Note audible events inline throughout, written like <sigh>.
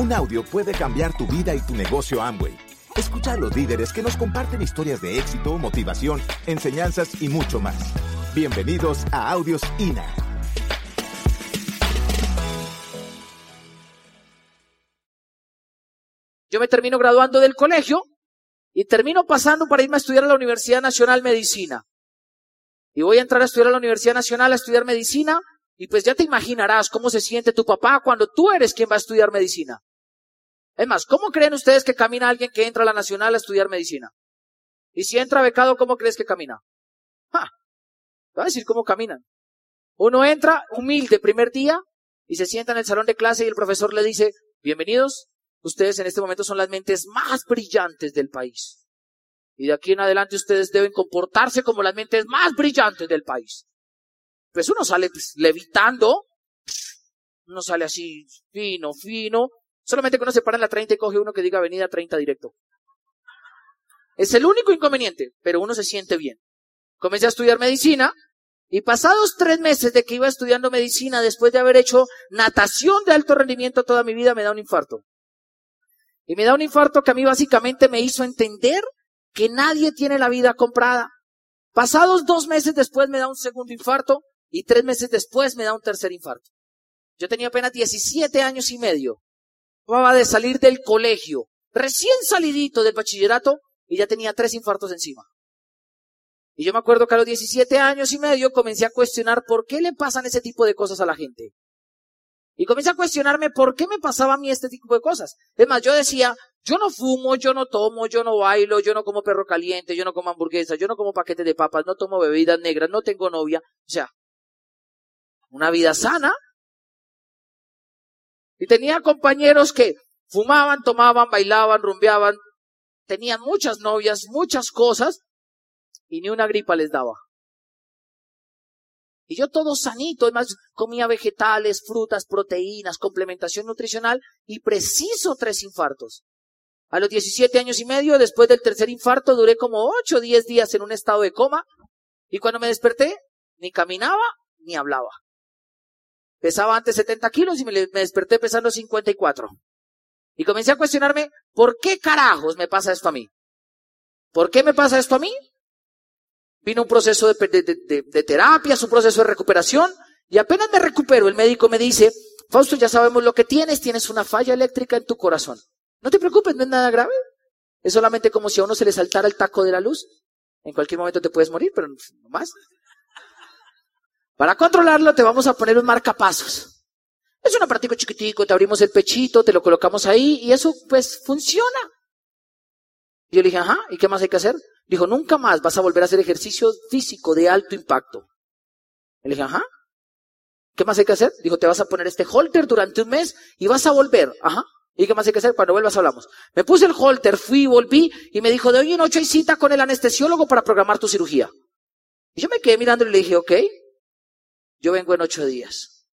Un audio puede cambiar tu vida y tu negocio Amway. Escucha a los líderes que nos comparten historias de éxito, motivación, enseñanzas y mucho más. Bienvenidos a Audios INA. Yo me termino graduando del colegio y termino pasando para irme a estudiar a la Universidad Nacional Medicina. Y voy a entrar a estudiar a la Universidad Nacional a estudiar medicina y pues ya te imaginarás cómo se siente tu papá cuando tú eres quien va a estudiar medicina. Es más, ¿cómo creen ustedes que camina alguien que entra a la Nacional a estudiar medicina? Y si entra becado, ¿cómo crees que camina? ¡Ja! Voy a decir cómo caminan. Uno entra humilde primer día y se sienta en el salón de clase y el profesor le dice, bienvenidos, ustedes en este momento son las mentes más brillantes del país. Y de aquí en adelante ustedes deben comportarse como las mentes más brillantes del país. Pues uno sale pues, levitando, uno sale así fino, fino. Solamente que uno se para en la 30 y coge uno que diga avenida 30 directo. Es el único inconveniente, pero uno se siente bien. Comencé a estudiar medicina y pasados tres meses de que iba estudiando medicina, después de haber hecho natación de alto rendimiento toda mi vida, me da un infarto. Y me da un infarto que a mí básicamente me hizo entender que nadie tiene la vida comprada. Pasados dos meses después me da un segundo infarto y tres meses después me da un tercer infarto. Yo tenía apenas 17 años y medio. Acababa de salir del colegio, recién salidito del bachillerato y ya tenía tres infartos encima. Y yo me acuerdo que a los 17 años y medio comencé a cuestionar por qué le pasan ese tipo de cosas a la gente. Y comencé a cuestionarme por qué me pasaba a mí este tipo de cosas. Es más, yo decía, yo no fumo, yo no tomo, yo no bailo, yo no como perro caliente, yo no como hamburguesas, yo no como paquetes de papas, no tomo bebidas negras, no tengo novia. O sea, una vida sana. Y tenía compañeros que fumaban, tomaban, bailaban, rumbeaban, tenían muchas novias, muchas cosas, y ni una gripa les daba. Y yo todo sanito, además comía vegetales, frutas, proteínas, complementación nutricional y preciso tres infartos. A los 17 años y medio, después del tercer infarto, duré como 8 o 10 días en un estado de coma y cuando me desperté, ni caminaba ni hablaba. Pesaba antes 70 kilos y me, desperté pesando 54. Y comencé a cuestionarme, ¿por qué carajos me pasa esto a mí? ¿Por qué me pasa esto a mí? Vino un proceso de, de, de, terapia, un proceso de recuperación, y apenas me recupero, el médico me dice, Fausto, ya sabemos lo que tienes, tienes una falla eléctrica en tu corazón. No te preocupes, no es nada grave. Es solamente como si a uno se le saltara el taco de la luz. En cualquier momento te puedes morir, pero no más. Para controlarlo te vamos a poner un marcapasos. Es un aparatico chiquitico, te abrimos el pechito, te lo colocamos ahí y eso pues funciona. Y yo le dije, ajá, ¿y qué más hay que hacer? Dijo, nunca más vas a volver a hacer ejercicio físico de alto impacto. Le dije, ajá. ¿Qué más hay que hacer? Dijo, te vas a poner este holter durante un mes y vas a volver. Ajá. ¿Y qué más hay que hacer? Cuando vuelvas hablamos. Me puse el holter, fui, volví y me dijo, de hoy en ocho hay cita con el anestesiólogo para programar tu cirugía. Y yo me quedé mirando y le dije, ok, yo vengo en ocho días.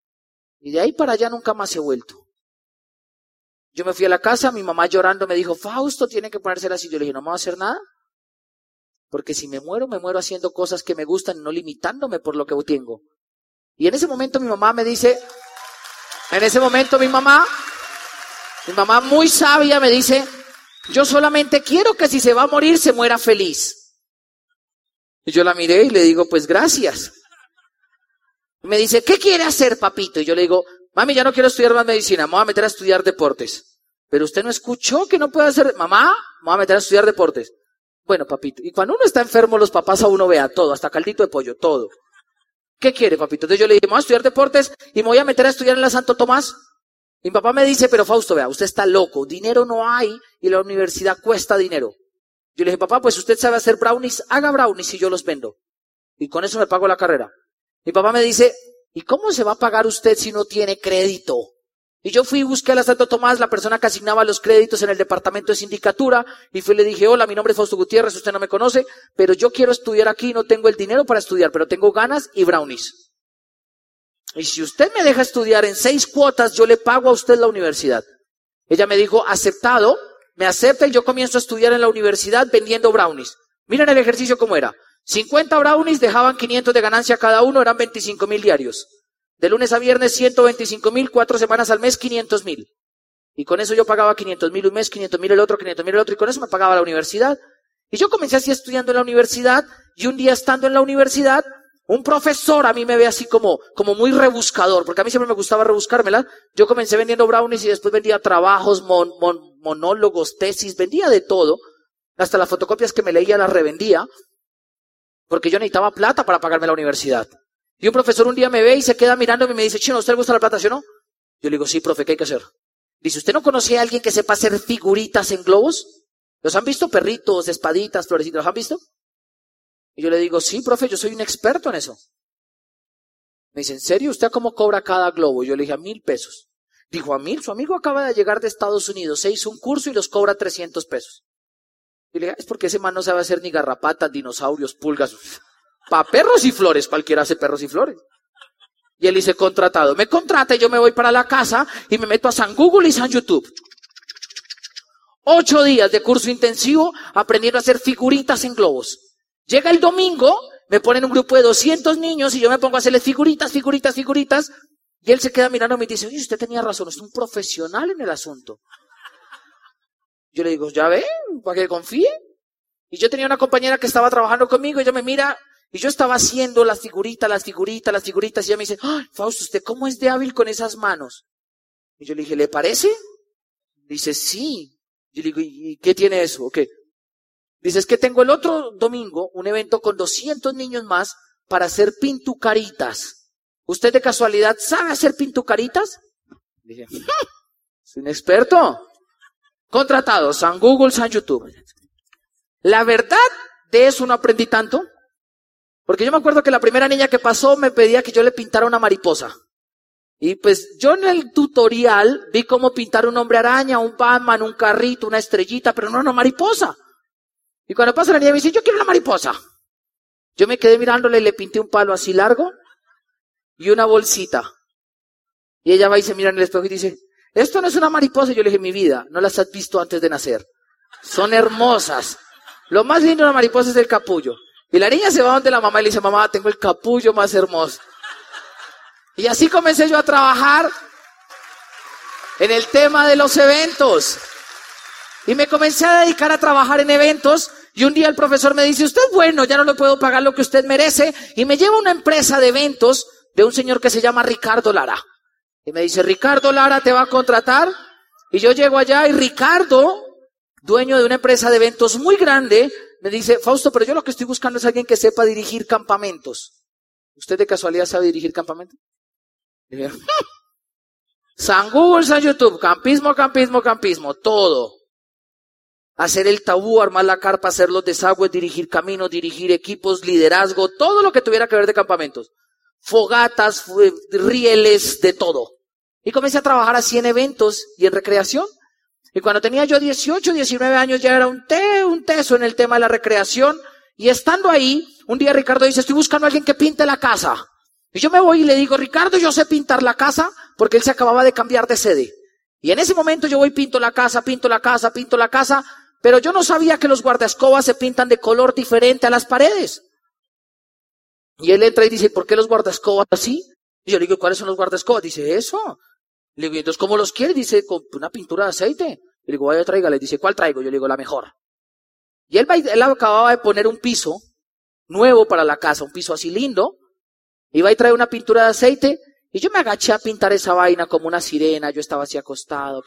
Y de ahí para allá nunca más he vuelto. Yo me fui a la casa, mi mamá llorando me dijo, Fausto, tiene que ponerse así. Yo le dije, no me voy a hacer nada. Porque si me muero, me muero haciendo cosas que me gustan, no limitándome por lo que tengo. Y en ese momento mi mamá me dice, en ese momento mi mamá, mi mamá muy sabia me dice, yo solamente quiero que si se va a morir, se muera feliz. Y yo la miré y le digo, pues gracias. Me dice, ¿qué quiere hacer, papito? Y yo le digo, mami, ya no quiero estudiar más medicina, me voy a meter a estudiar deportes. Pero usted no escuchó que no puede hacer, mamá, me voy a meter a estudiar deportes. Bueno, papito, y cuando uno está enfermo, los papás a uno vea todo, hasta caldito de pollo, todo. ¿Qué quiere, papito? Entonces yo le dije, voy a estudiar deportes y me voy a meter a estudiar en la Santo Tomás. Y mi papá me dice, pero Fausto, vea, usted está loco, dinero no hay y la universidad cuesta dinero. Yo le dije, papá, pues usted sabe hacer brownies, haga brownies y yo los vendo. Y con eso me pago la carrera. Mi papá me dice, ¿y cómo se va a pagar usted si no tiene crédito? Y yo fui y busqué a la Santo Tomás, la persona que asignaba los créditos en el departamento de sindicatura, y fui y le dije, hola, mi nombre es Fausto Gutiérrez, usted no me conoce, pero yo quiero estudiar aquí, no tengo el dinero para estudiar, pero tengo ganas y brownies. Y si usted me deja estudiar en seis cuotas, yo le pago a usted la universidad. Ella me dijo, aceptado, me acepta y yo comienzo a estudiar en la universidad vendiendo brownies. Miren el ejercicio cómo era. 50 brownies dejaban 500 de ganancia cada uno, eran 25 mil diarios. De lunes a viernes, 125 mil, cuatro semanas al mes, 500 mil. Y con eso yo pagaba 500 mil un mes, 500 mil el otro, 500 mil el otro, y con eso me pagaba la universidad. Y yo comencé así estudiando en la universidad, y un día estando en la universidad, un profesor a mí me ve así como, como muy rebuscador, porque a mí siempre me gustaba rebuscármela. Yo comencé vendiendo brownies y después vendía trabajos, monólogos, tesis, vendía de todo. Hasta las fotocopias que me leía las revendía, porque yo necesitaba plata para pagarme la universidad. Y un profesor un día me ve y se queda mirándome y me dice, chino, ¿a usted le gusta la plata, sí o no? Yo le digo, sí, profe, ¿qué hay que hacer? Dice, ¿usted no conocía a alguien que sepa hacer figuritas en globos? ¿Los han visto? Perritos, espaditas, florecitas, ¿los han visto? Y yo le digo, sí, profe, yo soy un experto en eso. Me dice, ¿en serio? ¿Usted cómo cobra cada globo? Yo le dije, a mil pesos. Dijo, a mil, su amigo acaba de llegar de Estados Unidos, se hizo un curso y los cobra 300 pesos. Y le dije, es porque ese man no sabe hacer ni garrapatas, dinosaurios, pulgas. Pa' perros y flores, cualquiera hace perros y flores. Y él dice, contratado. Me contrata y yo me voy para la casa y me meto a San Google y San YouTube. Ocho días de curso intensivo aprendiendo a hacer figuritas en globos. Llega el domingo, me ponen un grupo de 200 niños y yo me pongo a hacerle figuritas, figuritas, figuritas. Y él se queda mirando y dice, oye, usted tenía razón, es un profesional en el asunto. Yo le digo, ya ve, para que confíe. Y yo tenía una compañera que estaba trabajando conmigo y ella me mira y yo estaba haciendo las figuritas, las figuritas, las figuritas, y ella me dice, ¡ay, Fausto, ¿usted cómo es de hábil con esas manos? Y yo le dije, ¿le parece? Dice, sí. Yo le digo, ¿y qué tiene eso? qué? Dice, es que tengo el otro domingo un evento con 200 niños más para hacer pintucaritas. ¿Usted de casualidad sabe hacer pintucaritas? Dije, <laughs> es un experto. Contratado, San Google, San YouTube. La verdad de eso no aprendí tanto. Porque yo me acuerdo que la primera niña que pasó me pedía que yo le pintara una mariposa. Y pues yo en el tutorial vi cómo pintar un hombre araña, un Batman, un carrito, una estrellita, pero no una mariposa. Y cuando pasa la niña me dice, yo quiero una mariposa. Yo me quedé mirándole y le pinté un palo así largo y una bolsita. Y ella va y se mira en el espejo y dice, esto no es una mariposa. Yo le dije, mi vida, no las has visto antes de nacer. Son hermosas. Lo más lindo de una mariposa es el capullo. Y la niña se va donde la mamá y le dice, mamá, tengo el capullo más hermoso. Y así comencé yo a trabajar en el tema de los eventos. Y me comencé a dedicar a trabajar en eventos. Y un día el profesor me dice, usted bueno, ya no le puedo pagar lo que usted merece. Y me lleva a una empresa de eventos de un señor que se llama Ricardo Lara. Y me dice, Ricardo Lara te va a contratar. Y yo llego allá y Ricardo, dueño de una empresa de eventos muy grande, me dice, Fausto, pero yo lo que estoy buscando es alguien que sepa dirigir campamentos. ¿Usted de casualidad sabe dirigir campamentos? <laughs> San Google, San YouTube, campismo, campismo, campismo, todo. Hacer el tabú, armar la carpa, hacer los desagües, dirigir caminos, dirigir equipos, liderazgo, todo lo que tuviera que ver de campamentos. Fogatas, rieles, de todo. Y comencé a trabajar así en eventos y en recreación. Y cuando tenía yo 18, 19 años ya era un, te, un teso en el tema de la recreación. Y estando ahí, un día Ricardo dice, estoy buscando a alguien que pinte la casa. Y yo me voy y le digo, Ricardo, yo sé pintar la casa porque él se acababa de cambiar de sede. Y en ese momento yo voy, pinto la casa, pinto la casa, pinto la casa, pero yo no sabía que los guardascobas se pintan de color diferente a las paredes. Y él entra y dice, ¿por qué los guardascobas así? Y yo le digo, ¿cuáles son los guardascobas? Dice, eso. Le digo, entonces, ¿cómo los quiere? Dice, con una pintura de aceite. Le digo, vaya, Le Dice, ¿cuál traigo? Yo le digo, la mejor. Y él, él acababa de poner un piso nuevo para la casa, un piso así lindo. Iba y trae una pintura de aceite. Y yo me agaché a pintar esa vaina como una sirena. Yo estaba así acostado,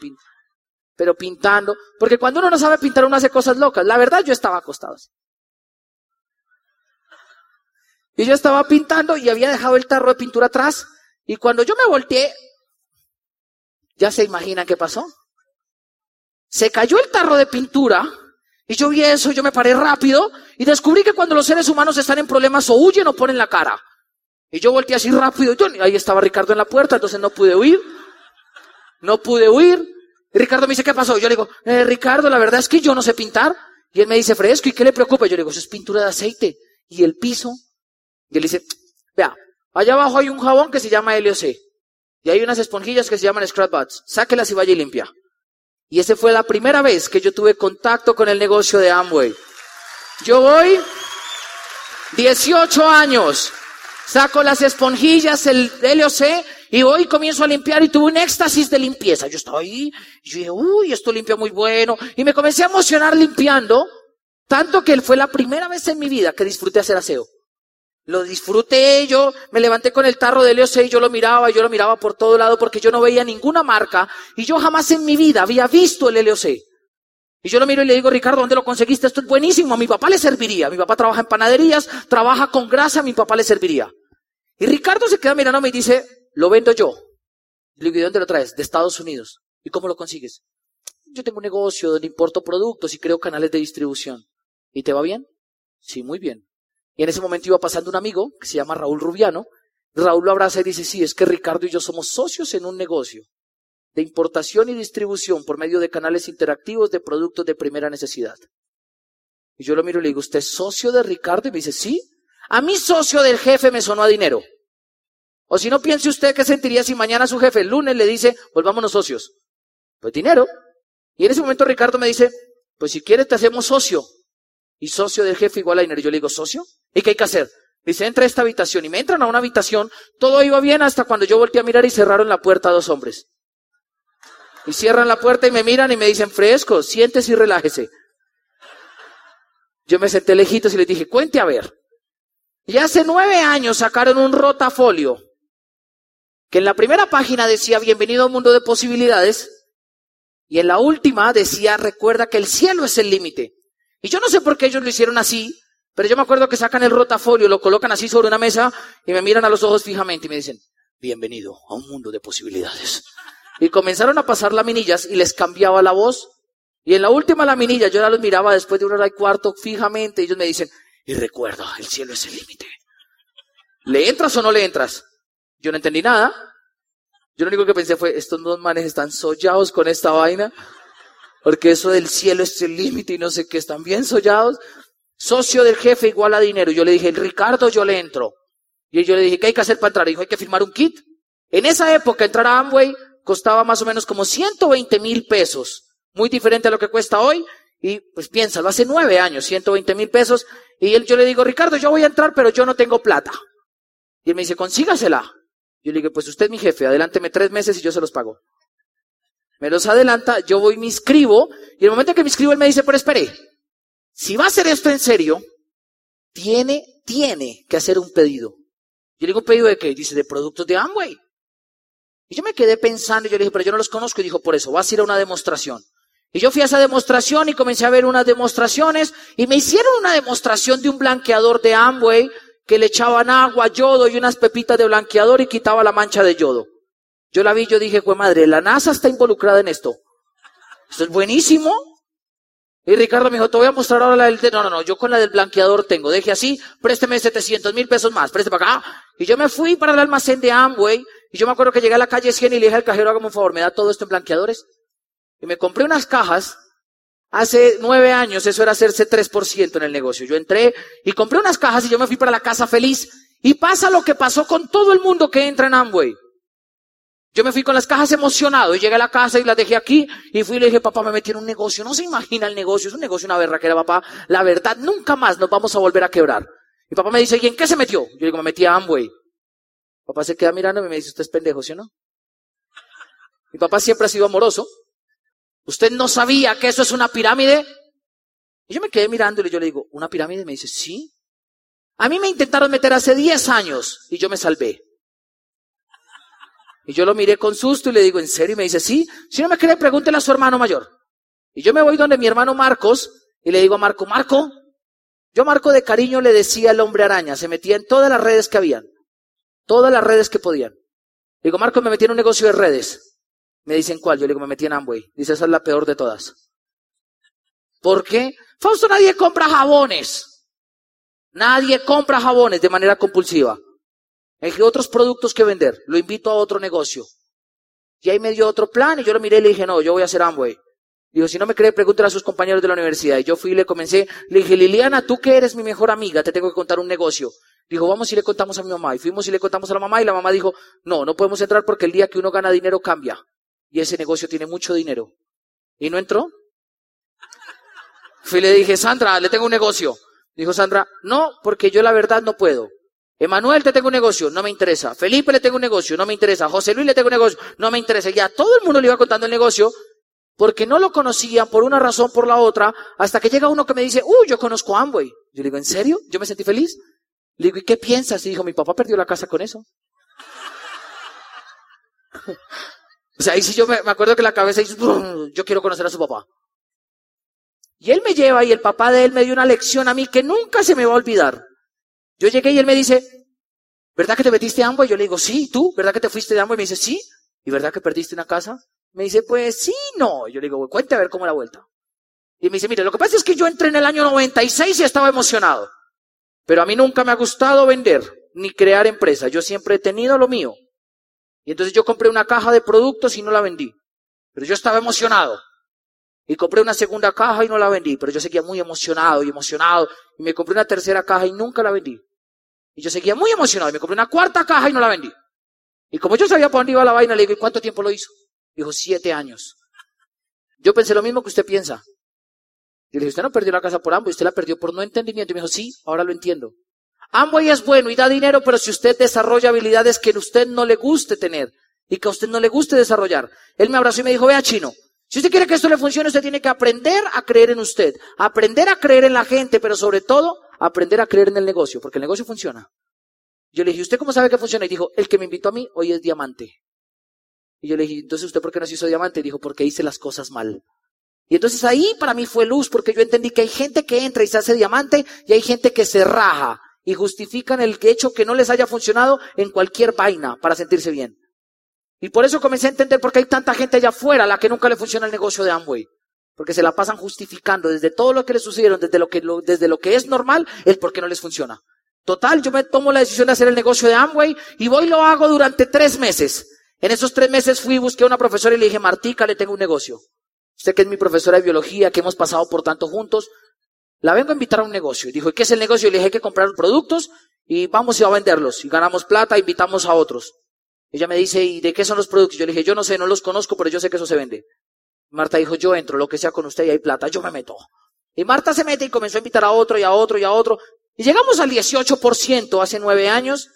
pero pintando. Porque cuando uno no sabe pintar, uno hace cosas locas. La verdad, yo estaba acostado así. Y yo estaba pintando y había dejado el tarro de pintura atrás. Y cuando yo me volteé, ¿Ya se imaginan qué pasó? Se cayó el tarro de pintura y yo vi eso, yo me paré rápido y descubrí que cuando los seres humanos están en problemas o huyen o ponen la cara. Y yo volteé así rápido y ahí estaba Ricardo en la puerta, entonces no pude huir. No pude huir. Y Ricardo me dice, ¿qué pasó? Yo le digo, eh, Ricardo, la verdad es que yo no sé pintar. Y él me dice, fresco, ¿y qué le preocupa? Yo le digo, eso es pintura de aceite. Y el piso. Y él dice, vea, allá abajo hay un jabón que se llama LOC. Y hay unas esponjillas que se llaman scrap butts. Sáquelas y vaya y limpia. Y esa fue la primera vez que yo tuve contacto con el negocio de Amway. Yo voy 18 años, saco las esponjillas, el LOC, y voy comienzo a limpiar y tuve un éxtasis de limpieza. Yo estaba ahí, yo dije, uy, esto limpia muy bueno. Y me comencé a emocionar limpiando, tanto que fue la primera vez en mi vida que disfruté hacer aseo. Lo disfruté, yo me levanté con el tarro de LOC y yo lo miraba, yo lo miraba por todo lado porque yo no veía ninguna marca y yo jamás en mi vida había visto el LOC. Y yo lo miro y le digo, Ricardo, ¿dónde lo conseguiste? Esto es buenísimo, a mi papá le serviría. Mi papá trabaja en panaderías, trabaja con grasa, a mi papá le serviría. Y Ricardo se queda mirándome y dice, lo vendo yo. Le digo, ¿y dónde lo traes? De Estados Unidos. ¿Y cómo lo consigues? Yo tengo un negocio donde importo productos y creo canales de distribución. ¿Y te va bien? Sí, muy bien. Y en ese momento iba pasando un amigo que se llama Raúl Rubiano. Raúl lo abraza y dice, sí, es que Ricardo y yo somos socios en un negocio de importación y distribución por medio de canales interactivos de productos de primera necesidad. Y yo lo miro y le digo, ¿usted es socio de Ricardo? Y me dice, sí. A mí socio del jefe me sonó a dinero. O si no, piense usted qué sentiría si mañana su jefe el lunes le dice, volvámonos socios. Pues dinero. Y en ese momento Ricardo me dice, pues si quieres te hacemos socio. Y socio del jefe igual a dinero. Yo le digo, ¿socio? ¿Y qué hay que hacer? Dice, entra a esta habitación. Y me entran a una habitación. Todo iba bien hasta cuando yo volteé a mirar y cerraron la puerta a dos hombres. Y cierran la puerta y me miran y me dicen, fresco, siéntese y relájese. Yo me senté lejitos y les dije, cuente a ver. Y hace nueve años sacaron un rotafolio que en la primera página decía bienvenido a un mundo de posibilidades y en la última decía recuerda que el cielo es el límite. Y yo no sé por qué ellos lo hicieron así, pero yo me acuerdo que sacan el rotafolio, lo colocan así sobre una mesa y me miran a los ojos fijamente y me dicen bienvenido a un mundo de posibilidades. Y comenzaron a pasar laminillas y les cambiaba la voz. Y en la última laminilla yo ya los miraba después de una hora y cuarto fijamente y ellos me dicen, y recuerda, el cielo es el límite. ¿Le entras o no le entras? Yo no entendí nada. Yo lo único que pensé fue, estos dos manes están sollados con esta vaina, porque eso del cielo es el límite y no sé qué, están bien sollados. Socio del jefe igual a dinero. Yo le dije, Ricardo, yo le entro. Y yo le dije, ¿qué hay que hacer para entrar? dijo, hay que firmar un kit. En esa época entrar a Amway costaba más o menos como 120 mil pesos, muy diferente a lo que cuesta hoy. Y pues piénsalo, hace nueve años, 120 mil pesos. Y él, yo le digo, Ricardo, yo voy a entrar, pero yo no tengo plata. Y él me dice, consígasela. Yo le digo, pues usted es mi jefe, adelánteme tres meses y yo se los pago. Me los adelanta, yo voy, me inscribo, y el momento que me inscribo, él me dice, pero espere, si va a hacer esto en serio, tiene, tiene que hacer un pedido. Yo le digo, ¿un pedido de qué? Dice, de productos de Amway. Y yo me quedé pensando y yo le dije, pero yo no los conozco. Y dijo, por eso, vas a ir a una demostración. Y yo fui a esa demostración y comencé a ver unas demostraciones y me hicieron una demostración de un blanqueador de Amway que le echaban agua, yodo y unas pepitas de blanqueador y quitaba la mancha de yodo. Yo la vi, yo dije, pues madre, la NASA está involucrada en esto. Esto es buenísimo. Y Ricardo me dijo, te voy a mostrar ahora la del... No, no, no, yo con la del blanqueador tengo. Deje así, présteme 700 mil pesos más, présteme para acá. Y yo me fui para el almacén de Amway y yo me acuerdo que llegué a la calle 100 y le dije al cajero, hágame un favor, ¿me da todo esto en blanqueadores? Y me compré unas cajas. Hace nueve años eso era hacerse 3% en el negocio. Yo entré y compré unas cajas y yo me fui para la casa feliz. Y pasa lo que pasó con todo el mundo que entra en Amway. Yo me fui con las cajas emocionado y llegué a la casa y las dejé aquí y fui y le dije, papá, me metí en un negocio. No se imagina el negocio, es un negocio, una verra que era papá. La verdad, nunca más nos vamos a volver a quebrar. Mi papá me dice, ¿y en qué se metió? Yo digo, me metí a Amway. Papá se queda mirando y me dice, usted es pendejo, ¿sí o no? Mi papá siempre ha sido amoroso. ¿Usted no sabía que eso es una pirámide? Y yo me quedé mirándole y yo le digo, ¿una pirámide? Me dice, sí. A mí me intentaron meter hace 10 años y yo me salvé. Y yo lo miré con susto y le digo, ¿en serio? Y me dice, sí. Si no me cree, pregúntele a su hermano mayor. Y yo me voy donde mi hermano Marcos y le digo a Marco, Marco, yo Marco de cariño le decía al hombre araña, se metía en todas las redes que habían. Todas las redes que podían. Digo, Marco, me metí en un negocio de redes. Me dicen, ¿cuál? Yo le digo, me metí en Amway. Dice, esa es la peor de todas. ¿Por qué? Fausto, nadie compra jabones. Nadie compra jabones de manera compulsiva. Hay otros productos que vender. Lo invito a otro negocio. Y ahí me dio otro plan y yo lo miré y le dije, no, yo voy a hacer Amway. Digo, si no me cree, pregúntale a sus compañeros de la universidad. Y yo fui y le comencé, le dije, Liliana, tú que eres mi mejor amiga, te tengo que contar un negocio. Dijo, vamos y le contamos a mi mamá. Y fuimos y le contamos a la mamá y la mamá dijo, no, no podemos entrar porque el día que uno gana dinero cambia. Y ese negocio tiene mucho dinero. ¿Y no entró? Fui y le dije, Sandra, le tengo un negocio. Dijo Sandra, no, porque yo la verdad no puedo. Emanuel te tengo un negocio, no me interesa. Felipe le tengo un negocio, no me interesa. José Luis le tengo un negocio, no me interesa. Ya todo el mundo le iba contando el negocio porque no lo conocían por una razón, por la otra, hasta que llega uno que me dice, uy, yo conozco a Amway. Yo le digo, ¿en serio? Yo me sentí feliz. Le digo, ¿y qué piensas? Y dijo, mi papá perdió la casa con eso. <laughs> o sea, ahí sí yo me, acuerdo que la cabeza hizo, yo quiero conocer a su papá. Y él me lleva y el papá de él me dio una lección a mí que nunca se me va a olvidar. Yo llegué y él me dice, ¿verdad que te metiste a Amway? Yo le digo, sí, ¿tú? ¿Verdad que te fuiste de? Y me dice, sí. ¿Y verdad que perdiste una casa? Me dice, pues sí, no. yo le digo, cuente a ver cómo la vuelta. Y me dice, mire, lo que pasa es que yo entré en el año 96 y estaba emocionado. Pero a mí nunca me ha gustado vender ni crear empresa. Yo siempre he tenido lo mío. Y entonces yo compré una caja de productos y no la vendí. Pero yo estaba emocionado. Y compré una segunda caja y no la vendí. Pero yo seguía muy emocionado y emocionado. Y me compré una tercera caja y nunca la vendí. Y yo seguía muy emocionado. Me compré una cuarta caja y no la vendí. Y como yo sabía por dónde iba la vaina, le digo, ¿y cuánto tiempo lo hizo? Dijo, siete años. Yo pensé lo mismo que usted piensa. Yo le dije, usted no perdió la casa por Amway, usted la perdió por no entendimiento. Y me dijo, sí, ahora lo entiendo. Amway es bueno y da dinero, pero si usted desarrolla habilidades que a usted no le guste tener y que a usted no le guste desarrollar. Él me abrazó y me dijo, vea chino, si usted quiere que esto le funcione, usted tiene que aprender a creer en usted, aprender a creer en la gente, pero sobre todo, aprender a creer en el negocio, porque el negocio funciona. Yo le dije, ¿usted cómo sabe que funciona? Y dijo, el que me invitó a mí hoy es diamante. Y yo le dije, entonces ¿usted por qué no se hizo diamante? Y dijo, porque hice las cosas mal. Y entonces ahí para mí fue luz, porque yo entendí que hay gente que entra y se hace diamante y hay gente que se raja y justifican el hecho que no les haya funcionado en cualquier vaina para sentirse bien. Y por eso comencé a entender por qué hay tanta gente allá afuera a la que nunca le funciona el negocio de Amway. Porque se la pasan justificando desde todo lo que les sucedieron, desde lo que, desde lo que es normal, el por qué no les funciona. Total, yo me tomo la decisión de hacer el negocio de Amway y voy y lo hago durante tres meses. En esos tres meses fui, busqué a una profesora y le dije, Martica, le tengo un negocio. Usted que es mi profesora de biología, que hemos pasado por tanto juntos, la vengo a invitar a un negocio. Y dijo, ¿y qué es el negocio? Y le dije, que comprar productos y vamos y a venderlos. Y ganamos plata, invitamos a otros. Ella me dice, ¿y de qué son los productos? Yo le dije, yo no sé, no los conozco, pero yo sé que eso se vende. Marta dijo, yo entro, lo que sea con usted y hay plata, yo me meto. Y Marta se mete y comenzó a invitar a otro y a otro y a otro. Y llegamos al 18% hace nueve años.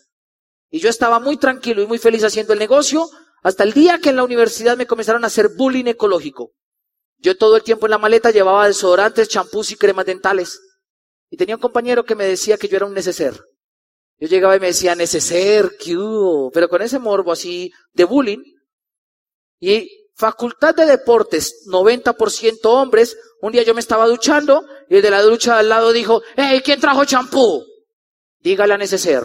Y yo estaba muy tranquilo y muy feliz haciendo el negocio hasta el día que en la universidad me comenzaron a hacer bullying ecológico. Yo todo el tiempo en la maleta llevaba desodorantes, champús y cremas dentales. Y tenía un compañero que me decía que yo era un neceser. Yo llegaba y me decía, neceser, ¿qué Pero con ese morbo así de bullying. Y facultad de deportes, 90% hombres. Un día yo me estaba duchando y el de la ducha al lado dijo, hey, ¿quién trajo champú? Dígale a neceser.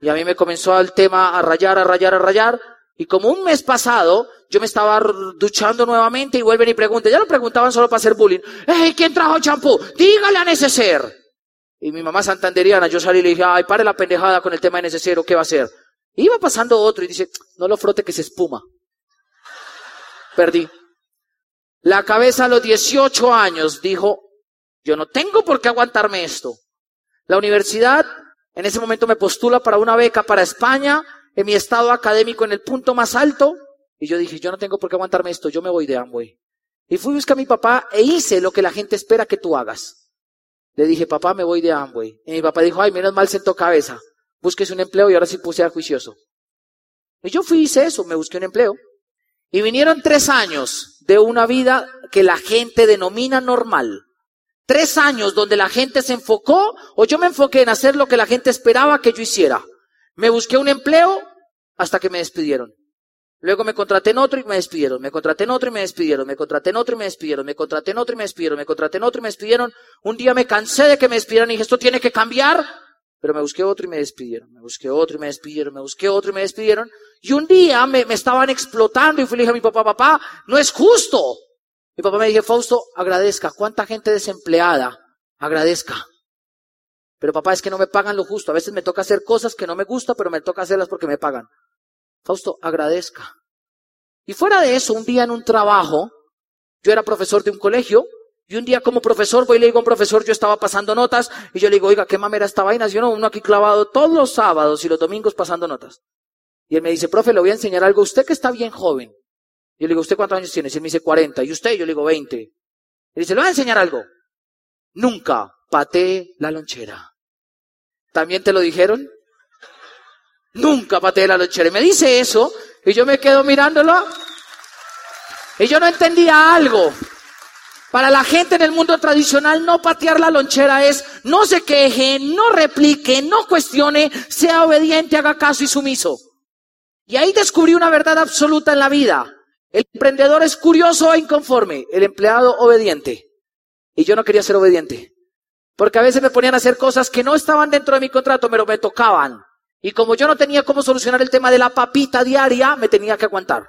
Y a mí me comenzó el tema a rayar, a rayar, a rayar. Y como un mes pasado, yo me estaba duchando nuevamente y vuelven y preguntan. Ya lo preguntaban solo para hacer bullying. ¡Ey, quién trajo champú! Dígale a Neceser. Y mi mamá santanderiana, yo salí y le dije, ay, pare la pendejada con el tema de Neceser, ¿qué va a hacer? iba pasando otro y dice, no lo frote que se espuma. Perdí. La cabeza a los 18 años dijo, yo no tengo por qué aguantarme esto. La universidad en ese momento me postula para una beca para España, en mi estado académico en el punto más alto. Y yo dije, yo no tengo por qué aguantarme esto, yo me voy de Amway. Y fui a buscar a mi papá e hice lo que la gente espera que tú hagas. Le dije, papá, me voy de Amway. Y mi papá dijo, ay, menos mal sentó cabeza. Búsquese un empleo y ahora sí puse a juicioso. Y yo fui hice eso, me busqué un empleo. Y vinieron tres años de una vida que la gente denomina normal. Tres años donde la gente se enfocó o yo me enfoqué en hacer lo que la gente esperaba que yo hiciera. Me busqué un empleo hasta que me despidieron. Luego me contraté en otro y me despidieron. Me contraté en otro y me despidieron. Me contraté en otro y me despidieron. Me contraté en otro y me despidieron. Me contraté en otro y me despidieron. Un día me cansé de que me despidieran y dije, esto tiene que cambiar. Pero me busqué otro y me despidieron. Me busqué otro y me despidieron. Me busqué otro y me despidieron. Y un día me, estaban explotando y fui le dije a mi papá, papá, no es justo. Mi papá me dijo, Fausto, agradezca. ¿Cuánta gente desempleada? Agradezca. Pero papá, es que no me pagan lo justo. A veces me toca hacer cosas que no me gusta, pero me toca hacerlas porque me pagan. Fausto, agradezca. Y fuera de eso, un día en un trabajo, yo era profesor de un colegio, y un día como profesor voy y le digo a un profesor, yo estaba pasando notas, y yo le digo, oiga, qué mamera esta vaina, yo no, uno aquí clavado todos los sábados y los domingos pasando notas. Y él me dice, profe, le voy a enseñar algo, usted que está bien joven, yo le digo, ¿usted cuántos años tiene? Y él me dice 40. ¿Y usted? Yo le digo 20. Él dice, ¿le voy a enseñar algo? Nunca pateé la lonchera. ¿También te lo dijeron? Nunca pateé la lonchera. Y me dice eso y yo me quedo mirándolo y yo no entendía algo. Para la gente en el mundo tradicional, no patear la lonchera es no se queje, no replique, no cuestione, sea obediente, haga caso y sumiso. Y ahí descubrí una verdad absoluta en la vida. El emprendedor es curioso e inconforme, el empleado obediente. Y yo no quería ser obediente. Porque a veces me ponían a hacer cosas que no estaban dentro de mi contrato, pero me tocaban. Y como yo no tenía cómo solucionar el tema de la papita diaria, me tenía que aguantar.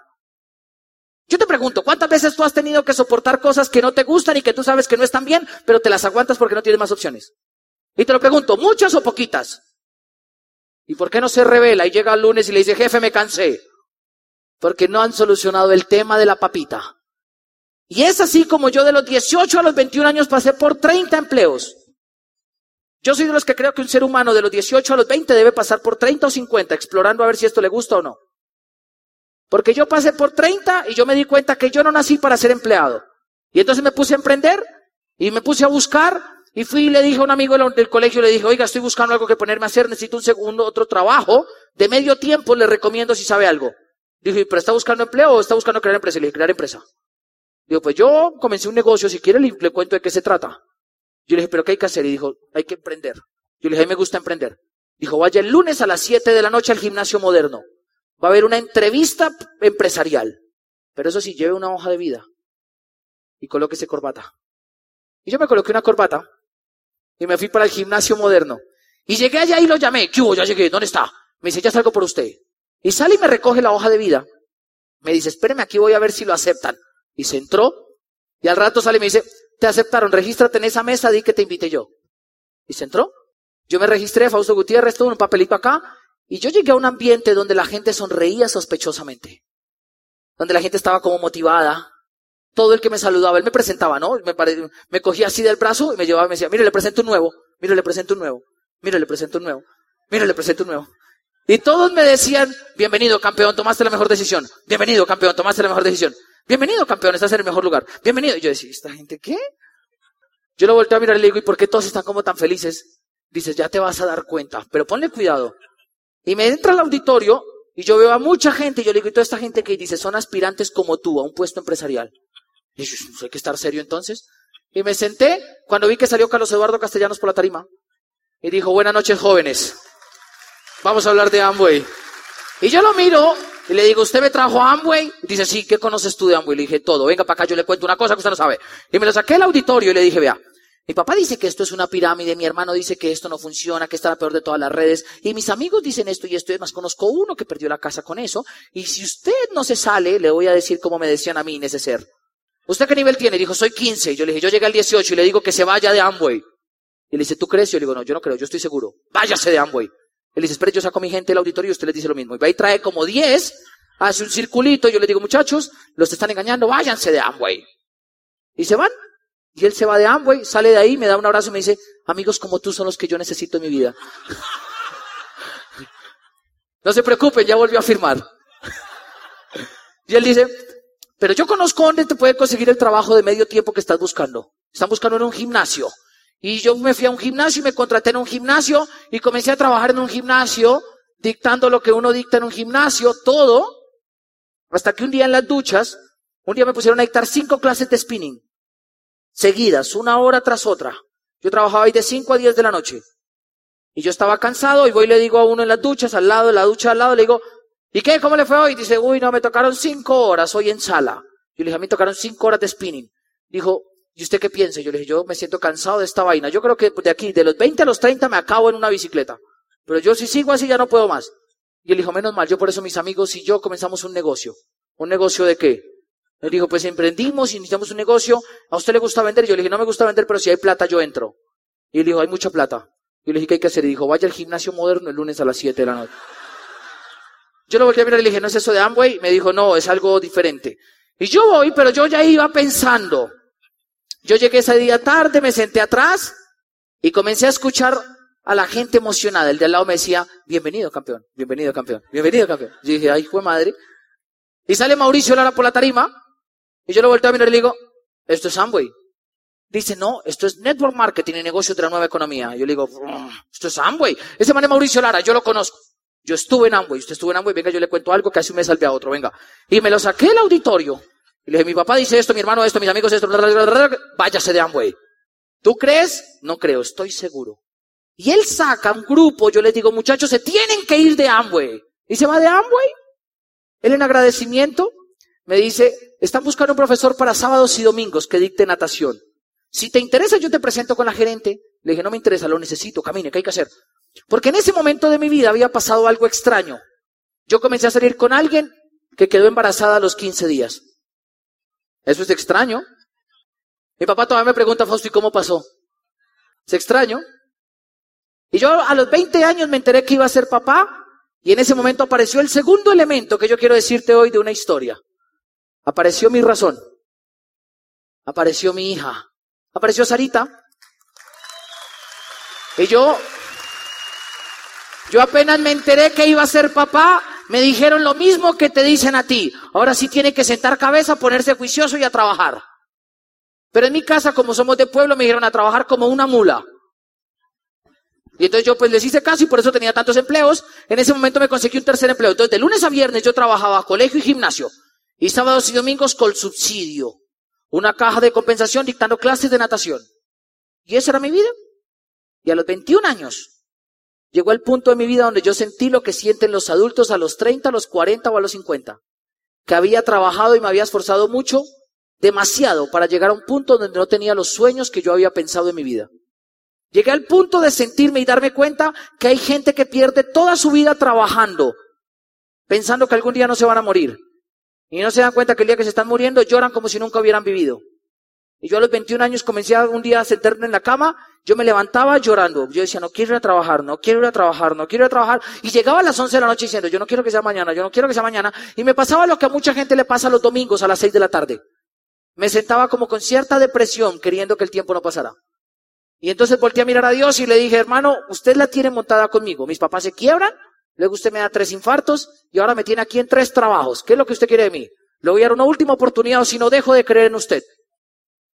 Yo te pregunto, ¿cuántas veces tú has tenido que soportar cosas que no te gustan y que tú sabes que no están bien, pero te las aguantas porque no tienes más opciones? Y te lo pregunto, ¿muchas o poquitas? ¿Y por qué no se revela y llega el lunes y le dice, jefe, me cansé? Porque no han solucionado el tema de la papita. Y es así como yo de los 18 a los 21 años pasé por 30 empleos. Yo soy de los que creo que un ser humano de los 18 a los 20 debe pasar por 30 o 50 explorando a ver si esto le gusta o no. Porque yo pasé por 30 y yo me di cuenta que yo no nací para ser empleado. Y entonces me puse a emprender y me puse a buscar y fui y le dije a un amigo del colegio, le dije, oiga, estoy buscando algo que ponerme a hacer, necesito un segundo, otro trabajo de medio tiempo, le recomiendo si sabe algo. Dije, ¿pero está buscando empleo o está buscando crear empresa? le dije, crear empresa. Digo, pues yo comencé un negocio, si quiere le, le, cuento de qué se trata. Yo le dije, ¿pero qué hay que hacer? Y dijo, hay que emprender. Yo le dije, a mí me gusta emprender. Dijo, vaya el lunes a las 7 de la noche al gimnasio moderno. Va a haber una entrevista empresarial. Pero eso sí, lleve una hoja de vida. Y colóquese corbata. Y yo me coloqué una corbata. Y me fui para el gimnasio moderno. Y llegué allá y lo llamé. ¿Qué hubo? Ya llegué. ¿Dónde está? Me dice, ya salgo por usted. Y sale y me recoge la hoja de vida. Me dice, espéreme aquí, voy a ver si lo aceptan. Y se entró. Y al rato sale y me dice, te aceptaron, regístrate en esa mesa, di que te invité yo. Y se entró. Yo me registré, Fausto Gutiérrez, todo un papelito acá. Y yo llegué a un ambiente donde la gente sonreía sospechosamente, donde la gente estaba como motivada. Todo el que me saludaba, él me presentaba, ¿no? Me, me cogía así del brazo y me llevaba y me decía, mire, le presento un nuevo, mire, le presento un nuevo, mire, le presento un nuevo, mire, le presento un nuevo. Y todos me decían, bienvenido campeón, tomaste la mejor decisión, bienvenido campeón, tomaste la mejor decisión, bienvenido campeón, estás en el mejor lugar, bienvenido. Y yo decía, ¿esta gente qué? Yo lo volteé a mirar y le digo, ¿y por qué todos están como tan felices? Dices, ya te vas a dar cuenta, pero ponle cuidado. Y me entra al auditorio y yo veo a mucha gente y yo le digo, ¿y toda esta gente que dice, son aspirantes como tú a un puesto empresarial? Y yo, pues, hay que estar serio entonces. Y me senté cuando vi que salió Carlos Eduardo Castellanos por la tarima. Y dijo, buenas noches jóvenes. Vamos a hablar de Amway. Y yo lo miro y le digo, ¿usted me trajo a Amway? Y dice, sí, ¿qué conoces tú de Amway? Le dije, todo. Venga para acá, yo le cuento una cosa que usted no sabe. Y me lo saqué al auditorio y le dije, vea, mi papá dice que esto es una pirámide, mi hermano dice que esto no funciona, que está la peor de todas las redes, y mis amigos dicen esto y esto, y más conozco uno que perdió la casa con eso, y si usted no se sale, le voy a decir como me decían a mí, ser. ¿Usted qué nivel tiene? Dijo, soy 15. Yo le dije, yo llegué al 18 y le digo que se vaya de Amway. Y le dice, ¿tú crees? Yo le digo, no, yo no creo, yo estoy seguro. Váyase de Amway. Él dice, espere, yo saco a mi gente del auditorio y usted le dice lo mismo. Y va y trae como 10, hace un circulito, y yo le digo, muchachos, los están engañando, váyanse de Amway. Y se van. Y él se va de Amway, sale de ahí, me da un abrazo y me dice, amigos como tú son los que yo necesito en mi vida. <laughs> No se preocupen, ya volvió a firmar. <laughs> Y él dice, pero yo conozco dónde te puede conseguir el trabajo de medio tiempo que estás buscando. Están buscando en un gimnasio. Y yo me fui a un gimnasio y me contraté en un gimnasio y comencé a trabajar en un gimnasio, dictando lo que uno dicta en un gimnasio, todo, hasta que un día en las duchas, un día me pusieron a dictar cinco clases de spinning seguidas, una hora tras otra. Yo trabajaba ahí de 5 a 10 de la noche. Y yo estaba cansado y voy y le digo a uno en las duchas, al lado, de la ducha al lado, le digo, ¿y qué? ¿Cómo le fue hoy? Dice, uy, no, me tocaron 5 horas hoy en sala. Yo le dije, a mí tocaron 5 horas de spinning. Dijo, ¿y usted qué piensa? Yo le dije, yo me siento cansado de esta vaina. Yo creo que de aquí, de los 20 a los 30 me acabo en una bicicleta. Pero yo si sigo así ya no puedo más. Y él dijo, menos mal, yo por eso mis amigos y yo comenzamos un negocio. ¿Un negocio de qué? Él dijo, pues emprendimos, iniciamos un negocio, ¿a usted le gusta vender? Yo le dije, no me gusta vender, pero si hay plata yo entro. Y él dijo, hay mucha plata. Yo le dije, ¿qué hay que hacer? Y dijo, vaya al gimnasio moderno el lunes a las 7 de la noche. Yo lo volví a mirar y le dije, ¿no es eso de Amway? Me dijo, no, es algo diferente. Y yo voy, pero yo ya iba pensando. Yo llegué ese día tarde, me senté atrás y comencé a escuchar a la gente emocionada. El de al lado me decía, bienvenido campeón, bienvenido campeón, bienvenido campeón. Yo dije, ay, fue madre. Y sale Mauricio Lara por la tarima y yo lo volteo a mirar y le digo, esto es Amway. Dice, no, esto es network marketing y negocios de la nueva economía. Yo le digo, esto es Amway. Ese man es Mauricio Lara, yo lo conozco. Yo estuve en Amway, usted estuvo en Amway, venga, yo le cuento algo que hace un mes salve a otro, venga. Y me lo saqué del auditorio. Y le dije, mi papá dice esto, mi hermano esto, mis amigos esto, váyase de Amway. ¿Tú crees? No creo, estoy seguro. Y él saca un grupo, yo les digo, muchachos, se tienen que ir de Amway. Y se va de Amway. Él en agradecimiento me dice, están buscando un profesor para sábados y domingos que dicte natación. Si te interesa, yo te presento con la gerente. Le dije, no me interesa, lo necesito, camine, ¿qué hay que hacer? Porque en ese momento de mi vida había pasado algo extraño. Yo comencé a salir con alguien que quedó embarazada a los 15 días. Eso es extraño. Mi papá todavía me pregunta, Fausto, ¿y cómo pasó? Es extraño. Y yo a los 20 años me enteré que iba a ser papá y en ese momento apareció el segundo elemento que yo quiero decirte hoy de una historia. Apareció mi razón. Apareció mi hija. Apareció Sarita. Y yo, yo apenas me enteré que iba a ser papá, me dijeron lo mismo que te dicen a ti. Ahora sí tiene que sentar cabeza, ponerse juicioso y a trabajar. Pero en mi casa, como somos de pueblo, me dijeron a trabajar como una mula. Y entonces yo pues les hice caso y por eso tenía tantos empleos. En ese momento me conseguí un tercer empleo. Entonces de lunes a viernes yo trabajaba colegio y gimnasio. Y sábados y domingos con subsidio. Una caja de compensación dictando clases de natación. Y esa era mi vida. Y a los 21 años llegó el punto de mi vida donde yo sentí lo que sienten los adultos a los 30, a los 40 o a los 50. Que había trabajado y me había esforzado mucho, demasiado, para llegar a un punto donde no tenía los sueños que yo había pensado en mi vida. Llegué al punto de sentirme y darme cuenta que hay gente que pierde toda su vida trabajando, pensando que algún día no se van a morir. Y no se dan cuenta que el día que se están muriendo lloran como si nunca hubieran vivido. Y yo a los 21 años comencé a un día a sentarme en la cama, yo me levantaba llorando. Yo decía, no quiero ir a trabajar, no quiero ir a trabajar, no quiero ir a trabajar. Y llegaba a las 11 de la noche diciendo, yo no quiero que sea mañana, yo no quiero que sea mañana. Y me pasaba lo que a mucha gente le pasa los domingos a las 6 de la tarde. Me sentaba como con cierta depresión, queriendo que el tiempo no pasara. Y entonces volteé a mirar a Dios y le dije, hermano, usted la tiene montada conmigo. Mis papás se quiebran, luego usted me da tres infartos y ahora me tiene aquí en tres trabajos. ¿Qué es lo que usted quiere de mí? Le voy a dar una última oportunidad o si no dejo de creer en usted.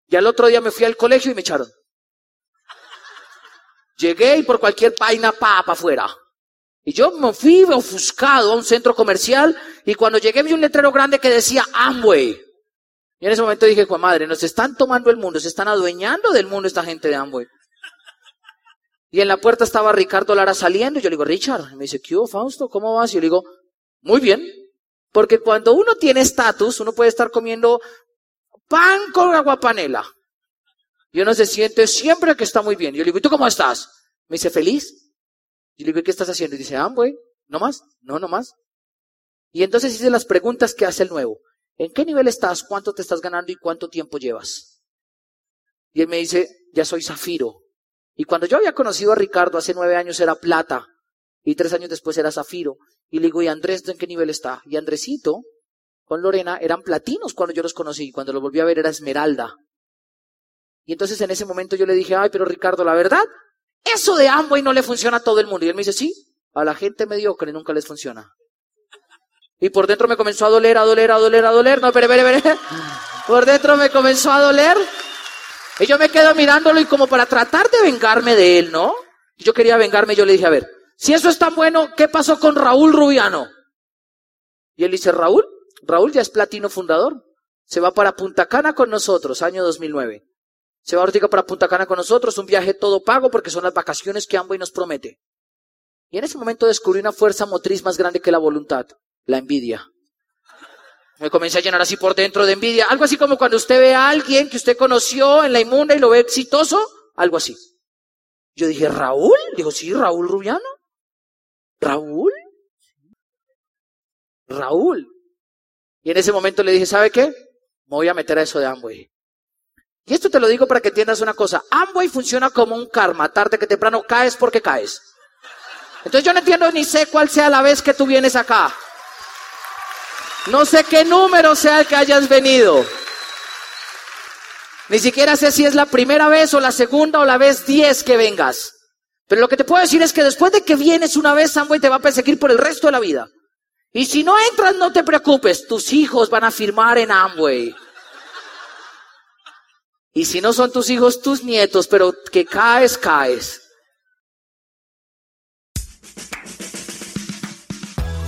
Y al otro día me fui al colegio y me echaron. Llegué y por cualquier vaina pa para afuera. Y yo me fui ofuscado a un centro comercial y cuando llegué vi un letrero grande que decía Amway. Y en ese momento dije, madre, nos están tomando el mundo, se están adueñando del mundo esta gente de Amway. Y en la puerta estaba Ricardo Lara saliendo y yo le digo, Richard, me dice, ¿qué hubo, Fausto? ¿Cómo vas? Y yo le digo, muy bien. Porque cuando uno tiene estatus, uno puede estar comiendo pan con aguapanela. Y uno se siente siempre que está muy bien. Yo le digo, ¿y tú cómo estás? Me dice, feliz. Y le digo, ¿qué estás haciendo? Y dice, Amway, ¿no más? No, no más. Y entonces hice las preguntas que hace el nuevo. ¿En qué nivel estás? ¿Cuánto te estás ganando y cuánto tiempo llevas? Y él me dice, ya soy zafiro. Y cuando yo había conocido a Ricardo hace nueve años era plata. Y tres años después era zafiro. Y le digo, ¿y Andrés en qué nivel está? Y Andresito con Lorena eran platinos cuando yo los conocí. Cuando los volví a ver era esmeralda. Y entonces en ese momento yo le dije, ay, pero Ricardo, la verdad, eso de Amway no le funciona a todo el mundo. Y él me dice, sí, a la gente mediocre nunca les funciona. Y por dentro me comenzó a doler, a doler, a doler, a doler. No, espere, espere, espere. Por dentro me comenzó a doler. Y yo me quedo mirándolo y como para tratar de vengarme de él, ¿no? Yo quería vengarme, yo le dije, a ver, si eso es tan bueno, ¿qué pasó con Raúl Rubiano? Y él dice, Raúl, Raúl ya es platino fundador. Se va para Punta Cana con nosotros, año 2009. Se va ahorita para Punta Cana con nosotros, un viaje todo pago porque son las vacaciones que Amway nos promete. Y en ese momento descubrí una fuerza motriz más grande que la voluntad la envidia. Me comencé a llenar así por dentro de envidia. Algo así como cuando usted ve a alguien que usted conoció en la inmunda y lo ve exitoso. Algo así. Yo dije, ¿Raúl? Digo, sí, Raúl Rubiano. ¿Raúl? Raúl. Y en ese momento le dije, ¿sabe qué? Me voy a meter a eso de Amway. Y esto te lo digo para que entiendas una cosa. Amway funciona como un karma. Tarde que temprano caes porque caes. Entonces yo no entiendo ni sé cuál sea la vez que tú vienes acá. No sé qué número sea el que hayas venido. Ni siquiera sé si es la primera vez o la segunda o la vez diez que vengas. Pero lo que te puedo decir es que después de que vienes una vez, Amway te va a perseguir por el resto de la vida. Y si no entras, no te preocupes, tus hijos van a firmar en Amway. Y si no son tus hijos, tus nietos, pero que caes, caes.